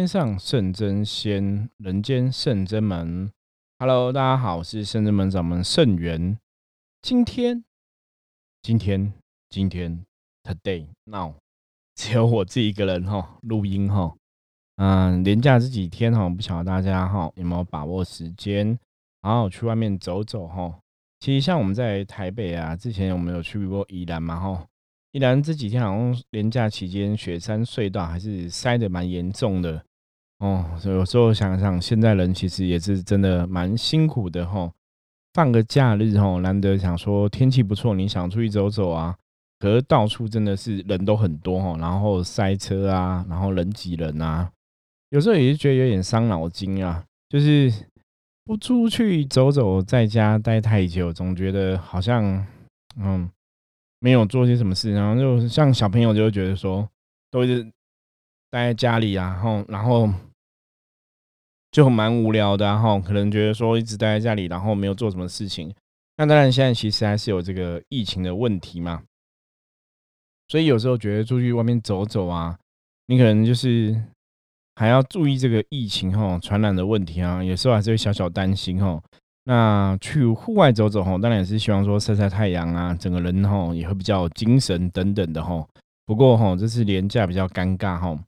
天上圣真仙，人间圣真门。Hello，大家好，我是圣真门掌门圣元。今天，今天，今天，Today Now，只有我自己一个人哈，录音哈。嗯，连假这几天哈，不晓得大家哈有没有把握时间，然后去外面走走哈。其实像我们在台北啊，之前我们有去过宜兰嘛哈。依然这几天好像连假期间，雪山隧道还是塞得蛮严重的哦。所以有时候想想，现在人其实也是真的蛮辛苦的哈。放个假日哈，难得想说天气不错，你想出去走走啊，可是到处真的是人都很多哈，然后塞车啊，然后人挤人啊，有时候也是觉得有点伤脑筋啊。就是不出去走走，在家待太久，总觉得好像嗯。没有做些什么事，然后就像小朋友就会觉得说，都是待在家里啊，然后然后就蛮无聊的，然后可能觉得说一直待在家里，然后没有做什么事情。那当然现在其实还是有这个疫情的问题嘛，所以有时候觉得出去外面走走啊，你可能就是还要注意这个疫情哈传染的问题啊，有时候还是会小小担心哈。那去户外走走哈，当然也是希望说晒晒太阳啊，整个人哈也会比较精神等等的哈。不过哈，这次廉价比较尴尬哈，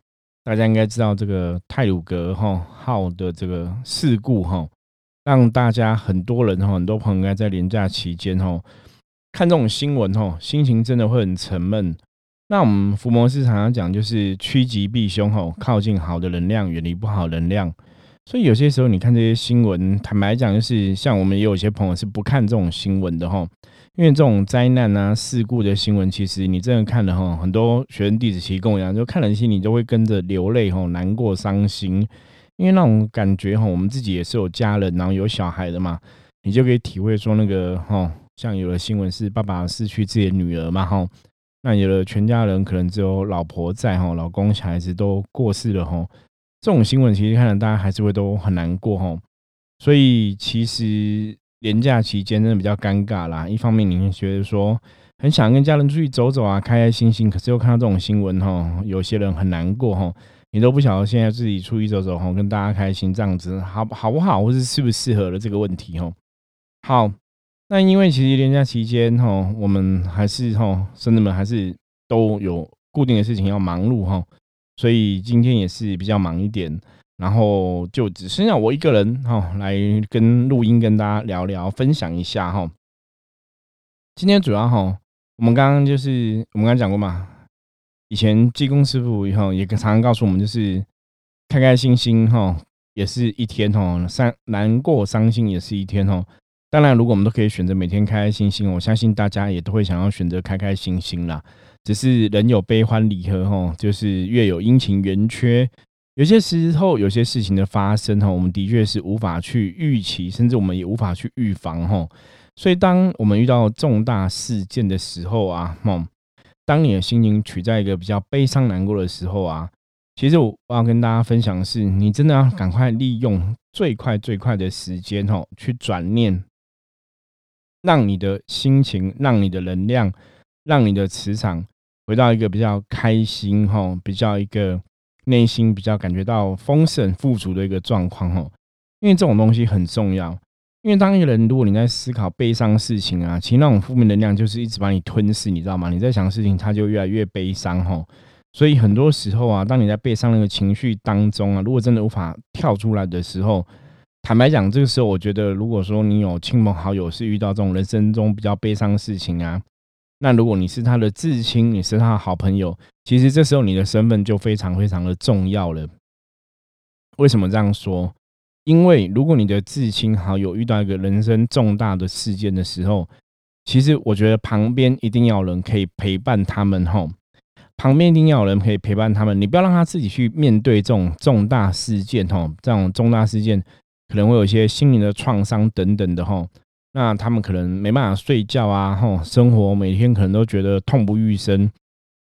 大家应该知道这个泰鲁格哈号的这个事故哈，让大家很多人哈，很多朋友应该在廉价期间哈看这种新闻哈，心情真的会很沉闷。那我们福摩斯常常讲就是趋吉避凶哈，靠近好的能量，远离不好能量。所以有些时候，你看这些新闻，坦白讲，就是像我们也有些朋友是不看这种新闻的哈，因为这种灾难啊、事故的新闻，其实你真的看了哈，很多学生弟子其实跟我一样，就看了心里都会跟着流泪哈，难过、伤心，因为那种感觉哈，我们自己也是有家人，然后有小孩的嘛，你就可以体会说那个哈，像有的新闻是爸爸失去自己的女儿嘛哈，那有的全家人可能只有老婆在哈，老公、小孩子都过世了哈。这种新闻其实看了，大家还是会都很难过哈。所以其实年假期间真的比较尴尬啦。一方面你觉得说很想跟家人出去走走啊，开开心心，可是又看到这种新闻哈，有些人很难过哈。你都不晓得现在自己出去走走哈，跟大家开心这样子好好不好，或是适不适合的这个问题哈。好，那因为其实年假期间哈，我们还是哈，生子们还是都有固定的事情要忙碌哈。所以今天也是比较忙一点，然后就只剩下我一个人哈，来跟录音跟大家聊聊，分享一下哈。今天主要哈，我们刚刚就是我们刚刚讲过嘛，以前济公师傅以后也常常告诉我们，就是开开心心哈，也是一天哈，伤难过伤心也是一天哦。当然，如果我们都可以选择每天开开心心，我相信大家也都会想要选择开开心心啦。只是人有悲欢离合，哈，就是月有阴晴圆缺。有些时候，有些事情的发生，哈，我们的确是无法去预期，甚至我们也无法去预防，哈。所以，当我们遇到重大事件的时候啊，哈，当你的心情处在一个比较悲伤难过的时候啊，其实我要跟大家分享的是，你真的要赶快利用最快最快的时间，哈，去转念，让你的心情，让你的能量，让你的磁场。回到一个比较开心哈，比较一个内心比较感觉到丰盛富足的一个状况哦，因为这种东西很重要。因为当一个人如果你在思考悲伤事情啊，其实那种负面能量就是一直把你吞噬，你知道吗？你在想事情，它就越来越悲伤哦。所以很多时候啊，当你在悲伤那个情绪当中啊，如果真的无法跳出来的时候，坦白讲，这个时候我觉得，如果说你有亲朋好友是遇到这种人生中比较悲伤的事情啊。那如果你是他的至亲，你是他的好朋友，其实这时候你的身份就非常非常的重要了。为什么这样说？因为如果你的至亲好友遇到一个人生重大的事件的时候，其实我觉得旁边一定要有人可以陪伴他们吼，旁边一定要有人可以陪伴他们，你不要让他自己去面对这种重大事件吼，这种重大事件可能会有一些心灵的创伤等等的吼。那他们可能没办法睡觉啊，吼，生活每天可能都觉得痛不欲生。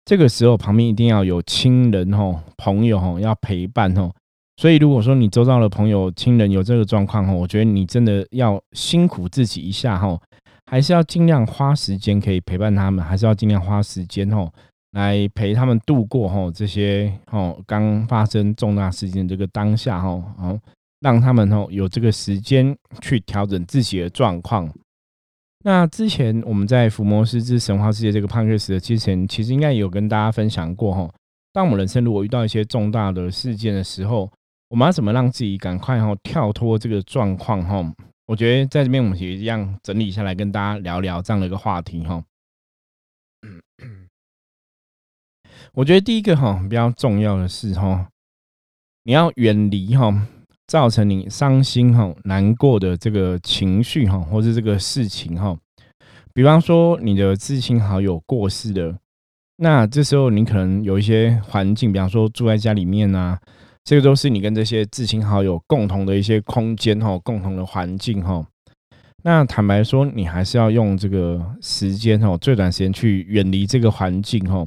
这个时候旁边一定要有亲人吼，朋友吼要陪伴吼。所以如果说你周遭的朋友、亲人有这个状况吼，我觉得你真的要辛苦自己一下吼，还是要尽量花时间可以陪伴他们，还是要尽量花时间吼，来陪他们度过吼这些吼刚发生重大事件这个当下吼，好让他们哦有这个时间去调整自己的状况。那之前我们在《伏魔师之神话世界》这个胖克斯的之前，其实应该有跟大家分享过哈。当我们人生如果遇到一些重大的事件的时候，我们要怎么让自己赶快哈跳脱这个状况哈？我觉得在这边我们也一样整理下来跟大家聊聊这样的一个话题哈。我觉得第一个哈比较重要的是哈，你要远离哈造成你伤心哈难过的这个情绪哈，或是这个事情哈。比方说你的至亲好友过世了，那这时候你可能有一些环境，比方说住在家里面啊，这个都是你跟这些至亲好友共同的一些空间哈，共同的环境哈。那坦白说，你还是要用这个时间哈，最短时间去远离这个环境哈。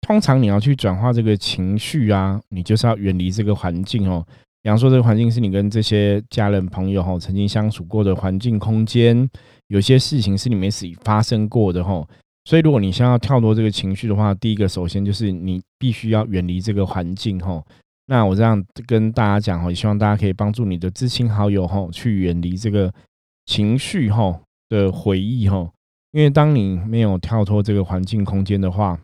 通常你要去转化这个情绪啊，你就是要远离这个环境哦。比方说，这个环境是你跟这些家人朋友哈曾经相处过的环境空间，有些事情是你们自己发生过的哈。所以，如果你想要跳脱这个情绪的话，第一个首先就是你必须要远离这个环境哈。那我这样跟大家讲哈，也希望大家可以帮助你的知亲好友哈去远离这个情绪哈的回忆哈。因为当你没有跳脱这个环境空间的话，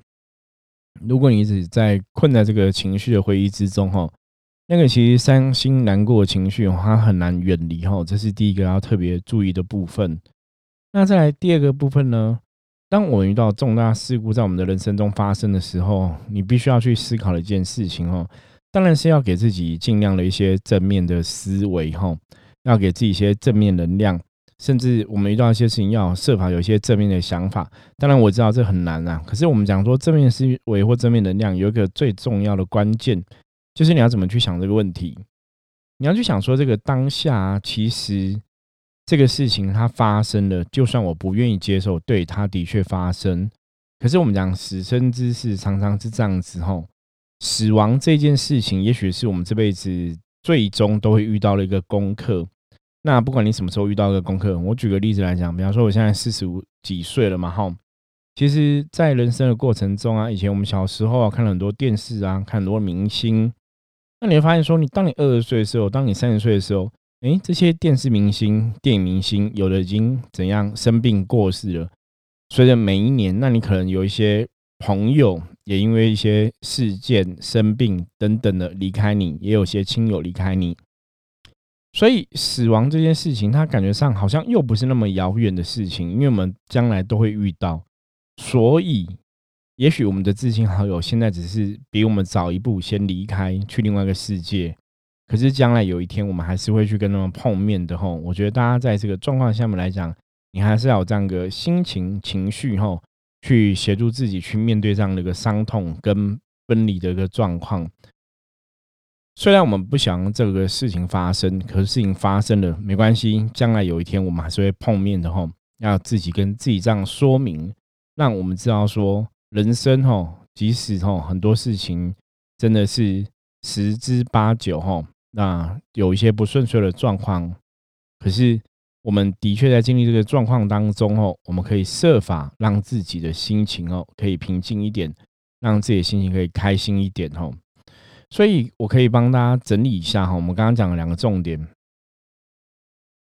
如果你一直在困在这个情绪的回忆之中，哈，那个其实伤心难过的情绪，它很难远离，哈，这是第一个要特别注意的部分。那再来第二个部分呢？当我们遇到重大事故在我们的人生中发生的时候，你必须要去思考的一件事情，哈，当然是要给自己尽量的一些正面的思维，哈，要给自己一些正面能量。甚至我们遇到一些事情，要设法有一些正面的想法。当然我知道这很难啊，可是我们讲说正面思维或正面能量，有一个最重要的关键，就是你要怎么去想这个问题。你要去想说，这个当下其实这个事情它发生了，就算我不愿意接受，对它的确发生。可是我们讲死生之事，常常是这样子吼。死亡这件事情，也许是我们这辈子最终都会遇到的一个功课。那不管你什么时候遇到一个功课，我举个例子来讲，比方说我现在四十五几岁了嘛，哈，其实，在人生的过程中啊，以前我们小时候啊，看了很多电视啊，看很多明星，那你会发现说，你当你二十岁的时候，当你三十岁的时候，诶，这些电视明星、电影明星，有的已经怎样生病过世了。随着每一年，那你可能有一些朋友也因为一些事件生病等等的离开你，也有些亲友离开你。所以死亡这件事情，它感觉上好像又不是那么遥远的事情，因为我们将来都会遇到。所以，也许我们的至亲好友现在只是比我们早一步先离开，去另外一个世界。可是将来有一天，我们还是会去跟他们碰面的吼。我觉得大家在这个状况下面来讲，你还是要有这样个心情、情绪吼，去协助自己去面对这样的一个伤痛跟分离的一个状况。虽然我们不想这个事情发生，可是事情发生了没关系，将来有一天我们还是会碰面的吼。要自己跟自己这样说明，让我们知道说，人生哈，即使哈很多事情真的是十之八九哈，那有一些不顺遂的状况，可是我们的确在经历这个状况当中哦，我们可以设法让自己的心情哦可以平静一点，让自己的心情可以开心一点哦。所以，我可以帮大家整理一下哈。我们刚刚讲了两个重点。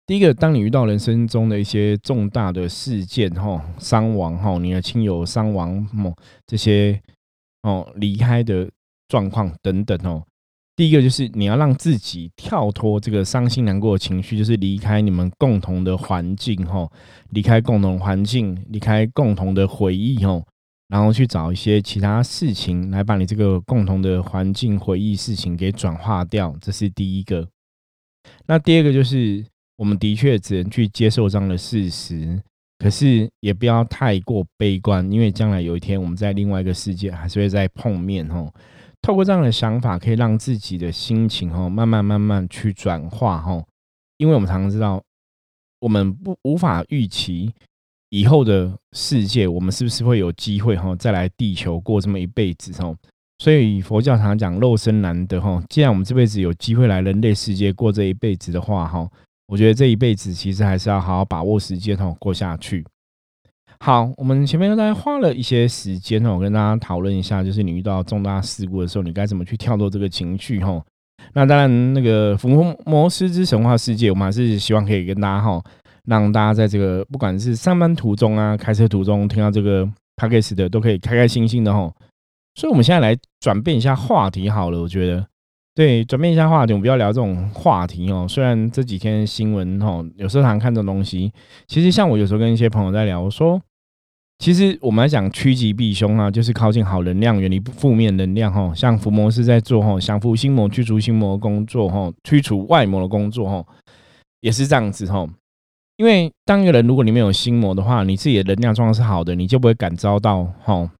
第一个，当你遇到人生中的一些重大的事件哈，伤亡哈，你的亲友伤亡哦，这些哦离开的状况等等哦。第一个就是你要让自己跳脱这个伤心难过的情绪，就是离开你们共同的环境哈，离开共同环境，离开共同的回忆哦。然后去找一些其他事情来把你这个共同的环境回忆事情给转化掉，这是第一个。那第二个就是，我们的确只能去接受这样的事实，可是也不要太过悲观，因为将来有一天我们在另外一个世界还是会再碰面哦。透过这样的想法，可以让自己的心情哦慢慢慢慢去转化哦，因为我们常常知道，我们不无法预期。以后的世界，我们是不是会有机会哈，再来地球过这么一辈子哈？所以佛教常讲肉身难得哈。既然我们这辈子有机会来人类世界过这一辈子的话哈，我觉得这一辈子其实还是要好好把握时间哈，过下去。好，我们前面大概花了一些时间哦，跟大家讨论一下，就是你遇到重大事故的时候，你该怎么去跳脱这个情绪哈。那当然，那个福摩斯之神话世界，我们还是希望可以跟大家哈，让大家在这个不管是上班途中啊，开车途中听到这个 p a c k a g e 的，都可以开开心心的哈。所以，我们现在来转变一下话题好了，我觉得。对，转变一下话题，我们不要聊这种话题哦。虽然这几天新闻哦，有时候常看这种东西。其实像我有时候跟一些朋友在聊，我说，其实我们来讲趋吉避凶啊，就是靠近好能量，远离负面能量哈。像伏魔是在做哈降服心魔、驱除心魔工作哈，驱除外魔的工作哈，也是这样子哈。因为当一个人如果你没有心魔的话，你自己的能量状况是好的，你就不会感召到哈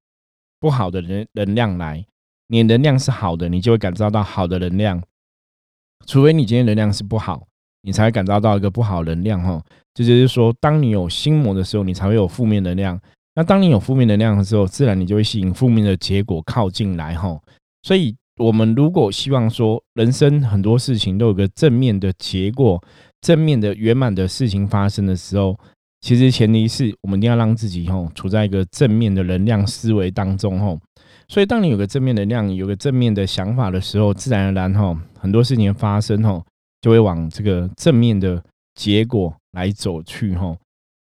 不好的能能量来。你能量是好的，你就会感召到好的能量。除非你今天能量是不好，你才会感召到一个不好能量。哈，这就是说，当你有心魔的时候，你才会有负面能量。那当你有负面能量的时候，自然你就会吸引负面的结果靠近来。哈，所以我们如果希望说，人生很多事情都有个正面的结果，正面的圆满的事情发生的时候，其实前提是我们一定要让自己吼处在一个正面的能量思维当中。吼。所以，当你有个正面能量，有个正面的想法的时候，自然而然哈，很多事情发生哈，就会往这个正面的结果来走去哈。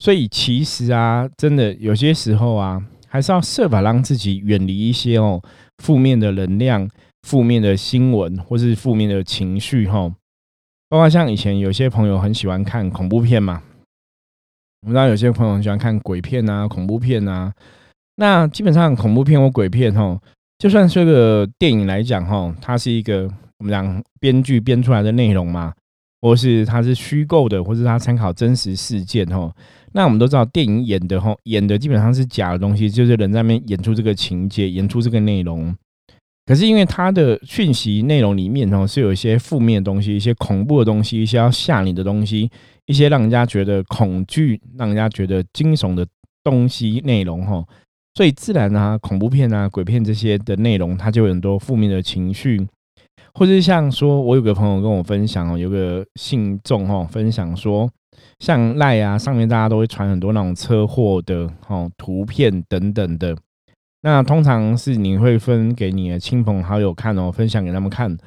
所以，其实啊，真的有些时候啊，还是要设法让自己远离一些哦负面的能量、负面的新闻或是负面的情绪哈。包括像以前有些朋友很喜欢看恐怖片嘛，我们知道有些朋友很喜欢看鬼片啊、恐怖片啊。那基本上恐怖片或鬼片哈，就算是个电影来讲哈，它是一个我们讲编剧编出来的内容嘛，或是它是虚构的，或是它参考真实事件哈。那我们都知道电影演的哈，演的基本上是假的东西，就是人在那边演出这个情节，演出这个内容。可是因为它的讯息内容里面哦，是有一些负面的东西，一些恐怖的东西，一些要吓你的东西，一些让人家觉得恐惧、让人家觉得惊悚的东西内容哈。所以自然啊，恐怖片啊、鬼片这些的内容，它就有很多负面的情绪，或者是像说，我有个朋友跟我分享哦，有个信众哦分享说，像赖啊上面大家都会传很多那种车祸的哦图片等等的，那通常是你会分给你的亲朋好友看哦，分享给他们看，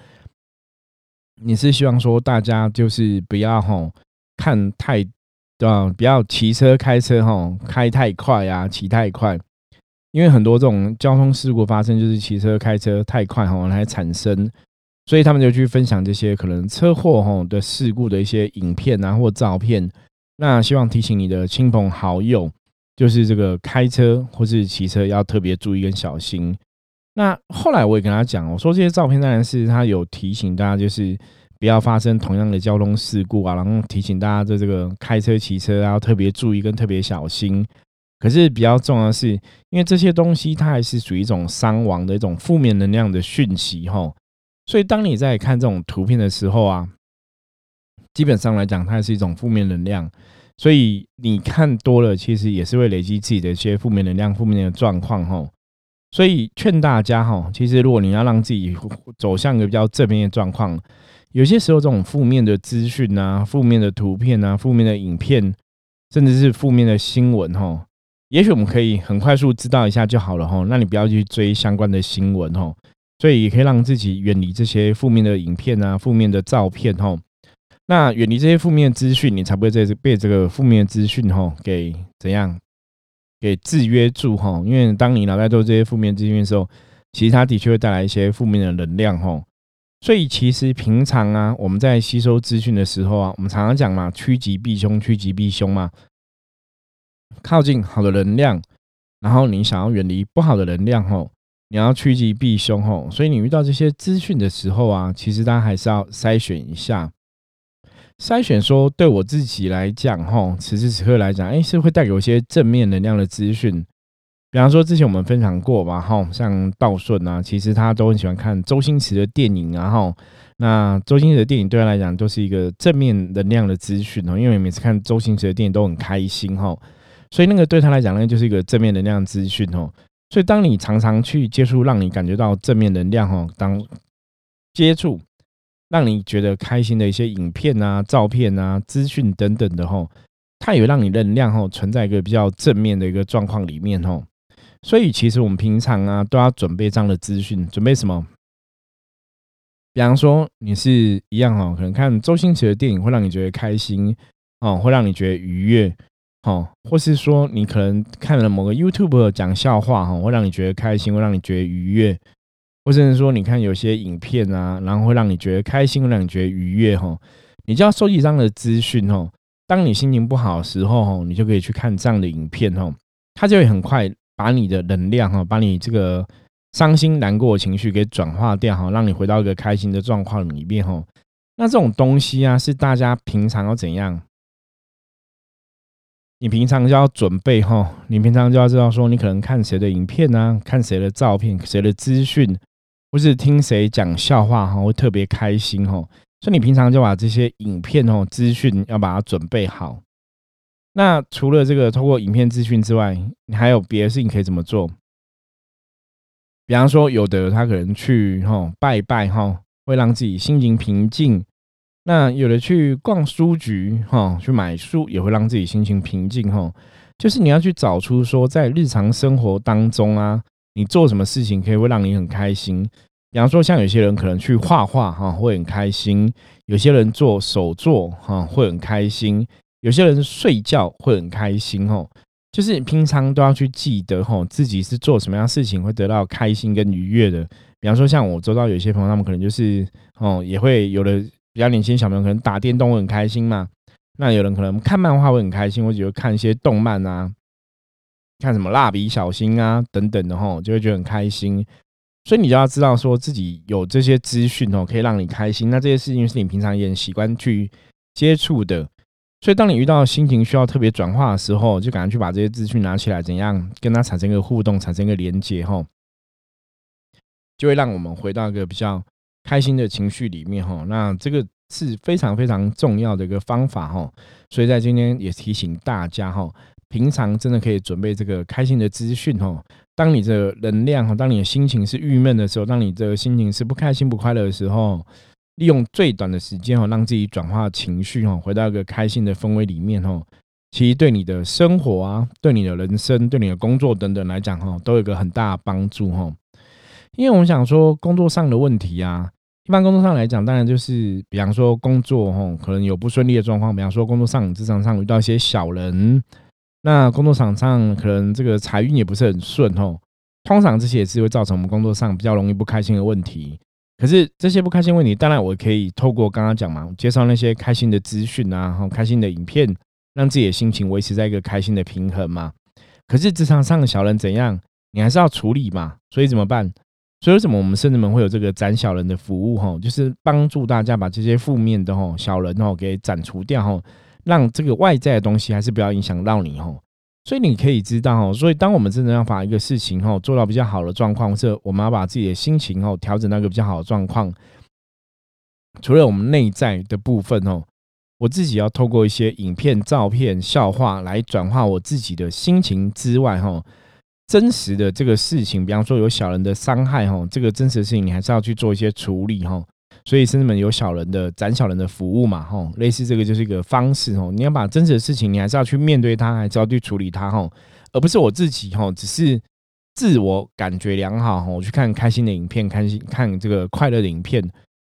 你是希望说大家就是不要吼看太对吧？不要骑车开车吼开太快啊，骑太快。因为很多这种交通事故发生，就是骑车开车太快哈来产生，所以他们就去分享这些可能车祸哈的事故的一些影片啊或照片。那希望提醒你的亲朋好友，就是这个开车或是骑车要特别注意跟小心。那后来我也跟他讲，我说这些照片当然是他有提醒大家，就是不要发生同样的交通事故啊，然后提醒大家在这个开车骑车要特别注意跟特别小心。可是比较重要的是，因为这些东西它还是属于一种伤亡的一种负面能量的讯息哈，所以当你在看这种图片的时候啊，基本上来讲，它是一种负面能量，所以你看多了，其实也是会累积自己的一些负面能量、负面的状况哈。所以劝大家哈，其实如果你要让自己走向一个比较正面的状况，有些时候这种负面的资讯啊、负面的图片啊、负面的影片，甚至是负面的新闻哈。也许我们可以很快速知道一下就好了哈，那你不要去追相关的新闻哈，所以也可以让自己远离这些负面的影片啊、负面的照片哈。那远离这些负面资讯，你才不会在这被这个负面资讯哈给怎样给制约住哈。因为当你脑袋都是这些负面资讯的时候，其实它的确会带来一些负面的能量哈。所以其实平常啊，我们在吸收资讯的时候啊，我们常常讲嘛，趋吉避凶，趋吉避凶嘛。靠近好的能量，然后你想要远离不好的能量吼，你要趋吉避凶吼，所以你遇到这些资讯的时候啊，其实大家还是要筛选一下，筛选说对我自己来讲吼，此时此刻来讲，哎，是会带给我一些正面能量的资讯。比方说之前我们分享过吧吼，像道顺啊，其实他都很喜欢看周星驰的电影啊吼，那周星驰的电影对他来讲都是一个正面能量的资讯哦，因为每次看周星驰的电影都很开心吼。所以那个对他来讲那，就是一个正面能量资讯哦。所以当你常常去接触，让你感觉到正面能量哦，当接触让你觉得开心的一些影片啊、照片啊、资讯等等的吼，它也会让你能量哈存在一个比较正面的一个状况里面哈。所以其实我们平常啊都要准备这样的资讯，准备什么？比方说你是一样哈，可能看周星驰的电影会让你觉得开心哦，会让你觉得愉悦哦，或是说你可能看了某个 YouTube 讲笑话哈，会让你觉得开心，会让你觉得愉悦，或者是说你看有些影片啊，然后会让你觉得开心，会让你觉得愉悦哈。你就要收集这样的资讯哦。当你心情不好的时候哈，你就可以去看这样的影片哦，它就会很快。把你的能量哈，把你这个伤心难过的情绪给转化掉哈，让你回到一个开心的状况里面哈。那这种东西啊，是大家平常要怎样？你平常就要准备哈，你平常就要知道说，你可能看谁的影片啊，看谁的照片，谁的资讯，或是听谁讲笑话哈，会特别开心哈。所以你平常就把这些影片哦，资讯要把它准备好。那除了这个通过影片资讯之外，你还有别的事情可以怎么做？比方说，有的他可能去哈拜拜哈，会让自己心情平静；那有的去逛书局哈，去买书也会让自己心情平静哈。就是你要去找出说，在日常生活当中啊，你做什么事情可以会让你很开心。比方说，像有些人可能去画画哈，会很开心；有些人做手作哈，会很开心。有些人睡觉会很开心哦，就是你平常都要去记得哈，自己是做什么样事情会得到开心跟愉悦的。比方说，像我周遭有些朋友，他们可能就是哦，也会有的比较年轻小朋友可能打电动会很开心嘛。那有人可能看漫画会很开心，或者看一些动漫啊，看什么蜡笔小新啊等等的吼，就会觉得很开心。所以你就要知道说自己有这些资讯哦，可以让你开心。那这些事情是你平常也很习惯去接触的。所以，当你遇到心情需要特别转化的时候，就赶快去把这些资讯拿起来，怎样跟他产生一个互动，产生一个连接，哈，就会让我们回到一个比较开心的情绪里面，哈。那这个是非常非常重要的一个方法，哈。所以在今天也提醒大家，哈，平常真的可以准备这个开心的资讯，哈。当你的能量，哈，当你的心情是郁闷的时候，当你的心情是不开心、不快乐的时候。利用最短的时间哦，让自己转化情绪哦，回到一个开心的氛围里面哦，其实对你的生活啊，对你的人生，对你的工作等等来讲哈，都有一个很大的帮助哈。因为我们想说工作上的问题啊，一般工作上来讲，当然就是比方说工作吼，可能有不顺利的状况，比方说工作上职场上遇到一些小人，那工作场上可能这个财运也不是很顺哦，通常这些也是会造成我们工作上比较容易不开心的问题。可是这些不开心问题，当然我可以透过刚刚讲嘛，介绍那些开心的资讯啊，然后开心的影片，让自己的心情维持在一个开心的平衡嘛。可是职场上的小人怎样，你还是要处理嘛。所以怎么办？所以为什么我们甚至们会有这个斩小人的服务？哈，就是帮助大家把这些负面的哈小人哦给斩除掉哈，让这个外在的东西还是不要影响到你哈。所以你可以知道，所以当我们真的要把一个事情哈做到比较好的状况，或者我们要把自己的心情哦调整到一个比较好的状况，除了我们内在的部分哦，我自己要透过一些影片、照片、笑话来转化我自己的心情之外，哈，真实的这个事情，比方说有小人的伤害，哈，这个真实的事情你还是要去做一些处理，哈。所以，甚至们有小人的斩小人的服务嘛，吼，类似这个就是一个方式，哦，你要把真实的事情，你还是要去面对它，还是要去处理它，吼，而不是我自己，吼，只是自我感觉良好，吼，我去看开心的影片，开心看这个快乐的影片，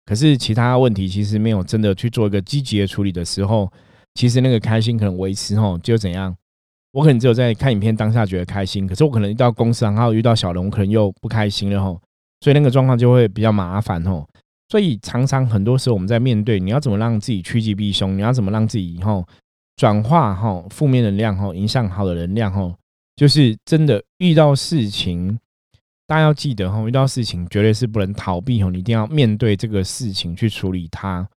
可是其他问题其实没有真的去做一个积极的处理的时候，其实那个开心可能维持，吼，就怎样，我可能只有在看影片当下觉得开心，可是我可能一到公司，然后遇到小龙，可能又不开心了，吼，所以那个状况就会比较麻烦，吼。所以常常很多时候我们在面对你要怎么让自己趋吉避凶，你要怎么让自己以后转化哈负面能量哈，影响好的能量哈，就是真的遇到事情，大家要记得哈，遇到事情绝对是不能逃避哈，你一定要面对这个事情去处理它。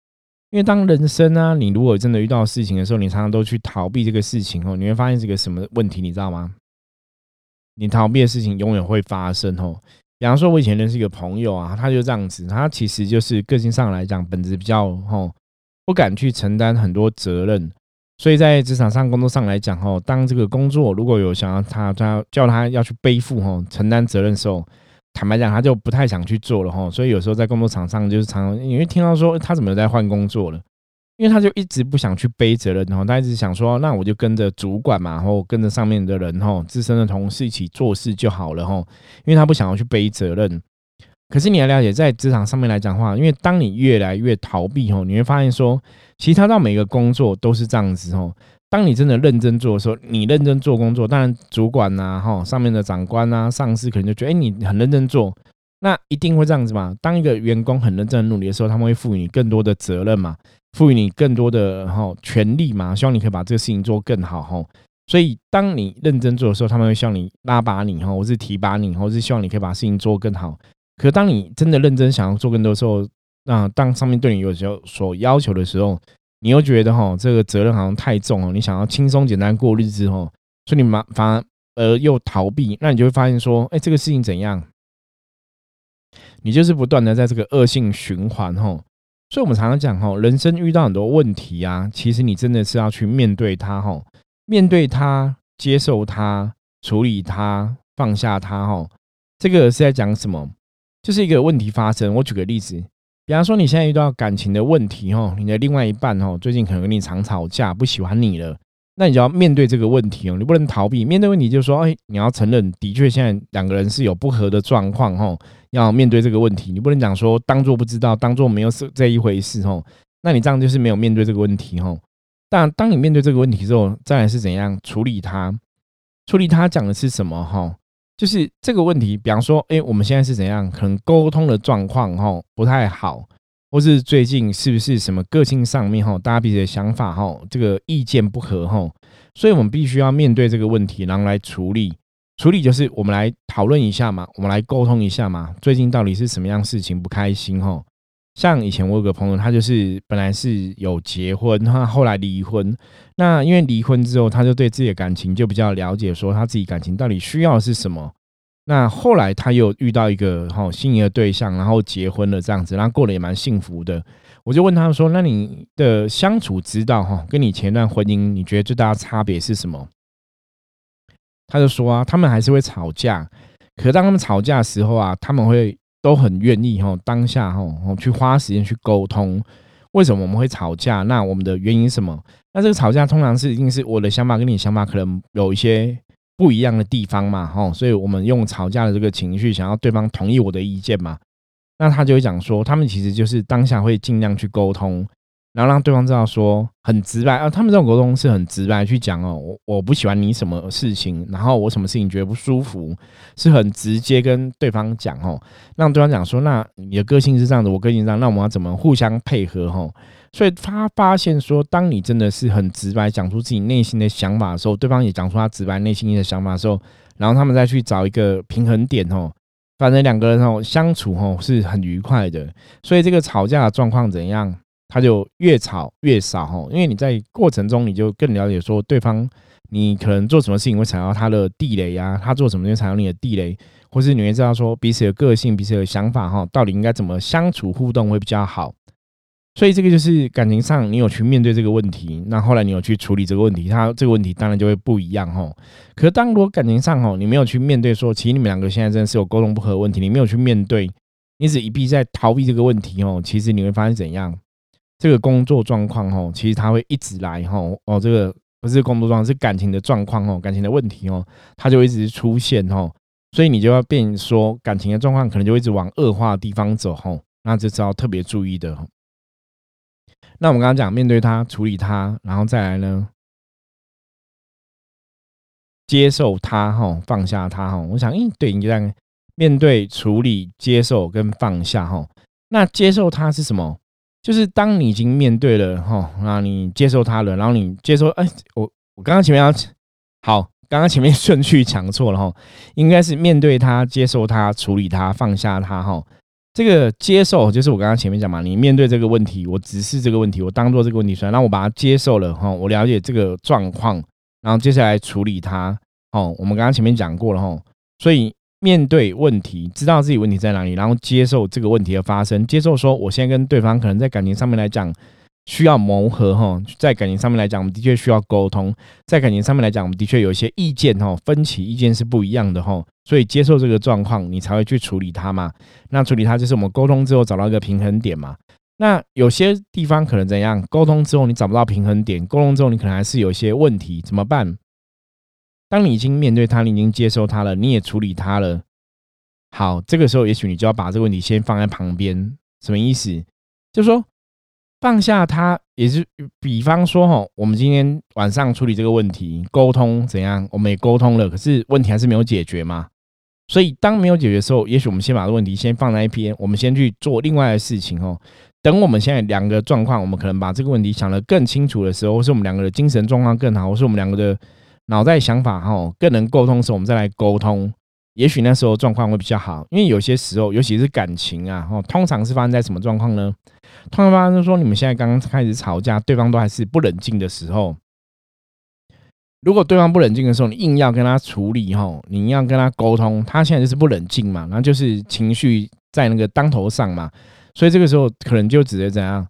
因为当人生啊，你如果真的遇到事情的时候，你常常都去逃避这个事情哦，你会发现这个什么问题，你知道吗？你逃避的事情永远会发生哦。比方说，我以前认识一个朋友啊，他就这样子，他其实就是个性上来讲，本质比较吼，不敢去承担很多责任，所以在职场上、工作上来讲吼，当这个工作如果有想要他他叫他要去背负吼承担责任的时候，坦白讲，他就不太想去做了哈。所以有时候在工作场上，就是常因为听到说他怎么在换工作了，因为他就一直不想去背责任，然后他一直想说，那我就跟着主管嘛，然后跟着上面的人，哈，资深的同事一起做事就好了，哈，因为他不想要去背责任。可是你要了解，在职场上面来讲话，因为当你越来越逃避，吼，你会发现说，其实他到每个工作都是这样子，吼。当你真的认真做的时候，你认真做工作，当然主管呐，哈，上面的长官啊，上司可能就觉得，哎，你很认真做，那一定会这样子嘛。当一个员工很认真努力的时候，他们会赋予你更多的责任嘛。赋予你更多的哈权利嘛，希望你可以把这个事情做更好哈。所以当你认真做的时候，他们会希望你拉拔你哈，或是提拔你，或是希望你可以把事情做更好。可当你真的认真想要做更多的时候，那当上面对你有时候所要求的时候，你又觉得哈这个责任好像太重了，你想要轻松简单过日子哈，所以你麻反而又逃避，那你就会发现说，哎，这个事情怎样？你就是不断的在这个恶性循环哈。所以，我们常常讲哈，人生遇到很多问题啊，其实你真的是要去面对它哈，面对它，接受它，处理它，放下它哈。这个是在讲什么？就是一个问题发生。我举个例子，比方说你现在遇到感情的问题哈，你的另外一半哈，最近可能跟你常吵架，不喜欢你了。那你就要面对这个问题哦，你不能逃避。面对问题就是说，哎，你要承认，的确现在两个人是有不和的状况，吼，要面对这个问题。你不能讲说当做不知道，当做没有是这一回事，吼。那你这样就是没有面对这个问题，吼。但当你面对这个问题之后，再来是怎样处理它？处理它讲的是什么？哈，就是这个问题，比方说，哎，我们现在是怎样？可能沟通的状况，哈，不太好。或是最近是不是什么个性上面哈，大家彼此的想法哈，这个意见不合哈，所以我们必须要面对这个问题，然后来处理。处理就是我们来讨论一下嘛，我们来沟通一下嘛。最近到底是什么样事情不开心哈？像以前我有个朋友，他就是本来是有结婚，他后来离婚。那因为离婚之后，他就对自己的感情就比较了解，说他自己感情到底需要的是什么。那后来他又遇到一个哈心仪的对象，然后结婚了这样子，然后过得也蛮幸福的。我就问他说：“那你的相处之道哈，跟你前段婚姻，你觉得最大的差别是什么？”他就说啊，他们还是会吵架，可当他们吵架的时候啊，他们会都很愿意哈当下哈去花时间去沟通。为什么我们会吵架？那我们的原因什么？那这个吵架通常是一定是我的想法跟你想法可能有一些。不一样的地方嘛，哈，所以我们用吵架的这个情绪，想要对方同意我的意见嘛，那他就会讲说，他们其实就是当下会尽量去沟通，然后让对方知道说很直白啊，他们这种沟通是很直白去讲哦，我我不喜欢你什么事情，然后我什么事情觉得不舒服，是很直接跟对方讲哦，让对方讲说，那你的个性是这样的，我个性这样，那我们要怎么互相配合哈？所以他发现说，当你真的是很直白讲出自己内心的想法的时候，对方也讲出他直白内心的想法的时候，然后他们再去找一个平衡点哦，反正两个人哦相处哦是很愉快的。所以这个吵架的状况怎样，他就越吵越少哦，因为你在过程中你就更了解说对方，你可能做什么事情会踩到他的地雷呀，他做什么就踩到你的地雷，或是你会知道说彼此的个性、彼此的想法哈，到底应该怎么相处互动会比较好。所以这个就是感情上，你有去面对这个问题，那后来你有去处理这个问题，他这个问题当然就会不一样哈。可是当如果感情上哈，你没有去面对，说其实你们两个现在真的是有沟通不合的问题，你没有去面对，你只一逼在逃避这个问题哦，其实你会发现怎样？这个工作状况哈，其实他会一直来哈哦，这个不是工作状况，是感情的状况哦，感情的问题哦，它就一直出现哦，所以你就要变说感情的状况可能就一直往恶化的地方走哈，那这是要特别注意的。那我们刚刚讲，面对他，处理他，然后再来呢，接受他，哈，放下他，哈。我想，嗯，对，你这样面对、处理、接受跟放下，哈。那接受他是什么？就是当你已经面对了，哈，那你接受他了，然后你接受，哎，我我刚刚前面要好，刚刚前面顺序讲错了，哈，应该是面对他、接受他、处理他、放下他，哈。这个接受就是我刚刚前面讲嘛，你面对这个问题，我直视这个问题，我当做这个问题算，然后我把它接受了哈，我了解这个状况，然后接下来处理它。哦，我们刚刚前面讲过了哈，所以面对问题，知道自己问题在哪里，然后接受这个问题的发生，接受说我现在跟对方可能在感情上面来讲。需要磨合哈，在感情上面来讲，我们的确需要沟通；在感情上面来讲，我们的确有一些意见哈，分歧意见是不一样的哈，所以接受这个状况，你才会去处理它嘛。那处理它就是我们沟通之后找到一个平衡点嘛。那有些地方可能怎样？沟通之后你找不到平衡点，沟通之后你可能还是有一些问题，怎么办？当你已经面对他，你已经接受他了，你也处理他了。好，这个时候也许你就要把这个问题先放在旁边。什么意思？就说放下他，也是比方说哈，我们今天晚上处理这个问题，沟通怎样？我们也沟通了，可是问题还是没有解决嘛。所以当没有解决的时候，也许我们先把这个问题先放在一边，我们先去做另外的事情哦。等我们现在两个状况，我们可能把这个问题想得更清楚的时候，是我们两个的精神状况更好，或是我们两个的脑袋想法哈更能沟通的时候，我们再来沟通。也许那时候状况会比较好，因为有些时候，尤其是感情啊，通常是发生在什么状况呢？通常发生说，你们现在刚刚开始吵架，对方都还是不冷静的时候。如果对方不冷静的时候，你硬要跟他处理，吼，你要跟他沟通，他现在就是不冷静嘛，然后就是情绪在那个当头上嘛，所以这个时候可能就只能怎样，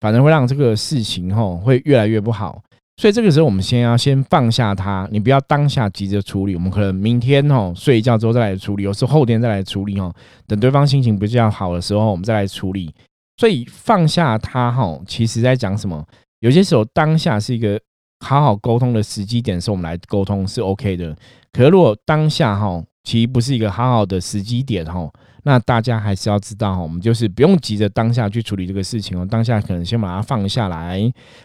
反正会让这个事情，吼，会越来越不好。所以这个时候，我们先要先放下他，你不要当下急着处理，我们可能明天哦睡一觉之后再来处理，有时候后天再来处理哦。等对方心情比较好的时候，我们再来处理。所以放下他哈，其实在讲什么？有些时候当下是一个好好沟通的时机点，是我们来沟通是 OK 的。可是如果当下哈，其实不是一个好好的时机点哈。那大家还是要知道哈，我们就是不用急着当下去处理这个事情哦，当下可能先把它放下来，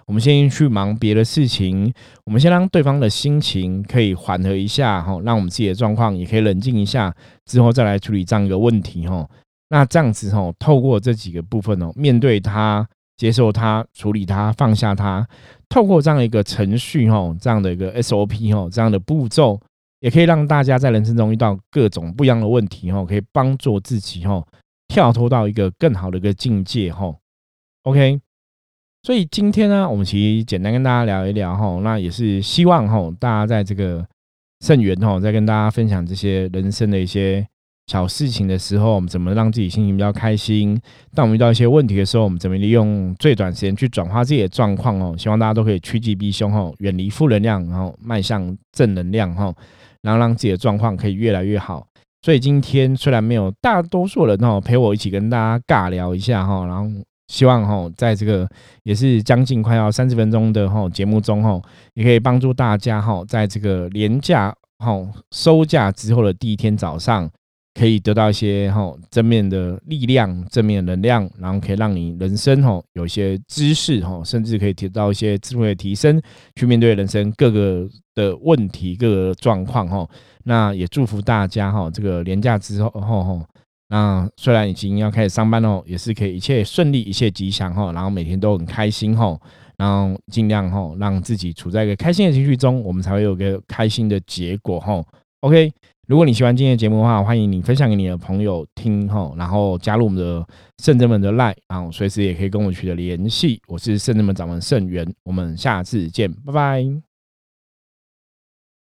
我们先去忙别的事情，我们先让对方的心情可以缓和一下哈，让我们自己的状况也可以冷静一下，之后再来处理这样一个问题哈。那这样子哈，透过这几个部分哦，面对他、接受他、处理他、放下他，透过这样一个程序哈，这样的一个 SOP 哈，这样的步骤。也可以让大家在人生中遇到各种不一样的问题哦，可以帮助自己哦跳脱到一个更好的一个境界哈。OK，所以今天呢，我们其实简单跟大家聊一聊哈，那也是希望哈大家在这个圣元哈，在跟大家分享这些人生的一些小事情的时候，我们怎么让自己心情比较开心？当我们遇到一些问题的时候，我们怎么利用最短时间去转化自己的状况哦？希望大家都可以趋吉避凶哈，远离负能量，然后迈向正能量哈。然后让自己的状况可以越来越好。所以今天虽然没有大多数人哦陪我一起跟大家尬聊一下哈，然后希望哈在这个也是将近快要三十分钟的哈节目中哈，也可以帮助大家哈在这个年假哈收假之后的第一天早上。可以得到一些哈正面的力量、正面能量，然后可以让你人生哈有一些知识哈，甚至可以提到一些智慧的提升，去面对人生各个的问题、各个状况哈。那也祝福大家哈，这个年假之后哈，那虽然已经要开始上班了，也是可以一切顺利、一切吉祥哈，然后每天都很开心哈，然后尽量哈让自己处在一个开心的情绪中，我们才会有个开心的结果哈。OK。如果你喜欢今天的节目的话，欢迎你分享给你的朋友听哈，然后加入我们的圣正门的 Line，然后随时也可以跟我取得联系。我是圣人们掌门圣元，我们下次见，拜拜。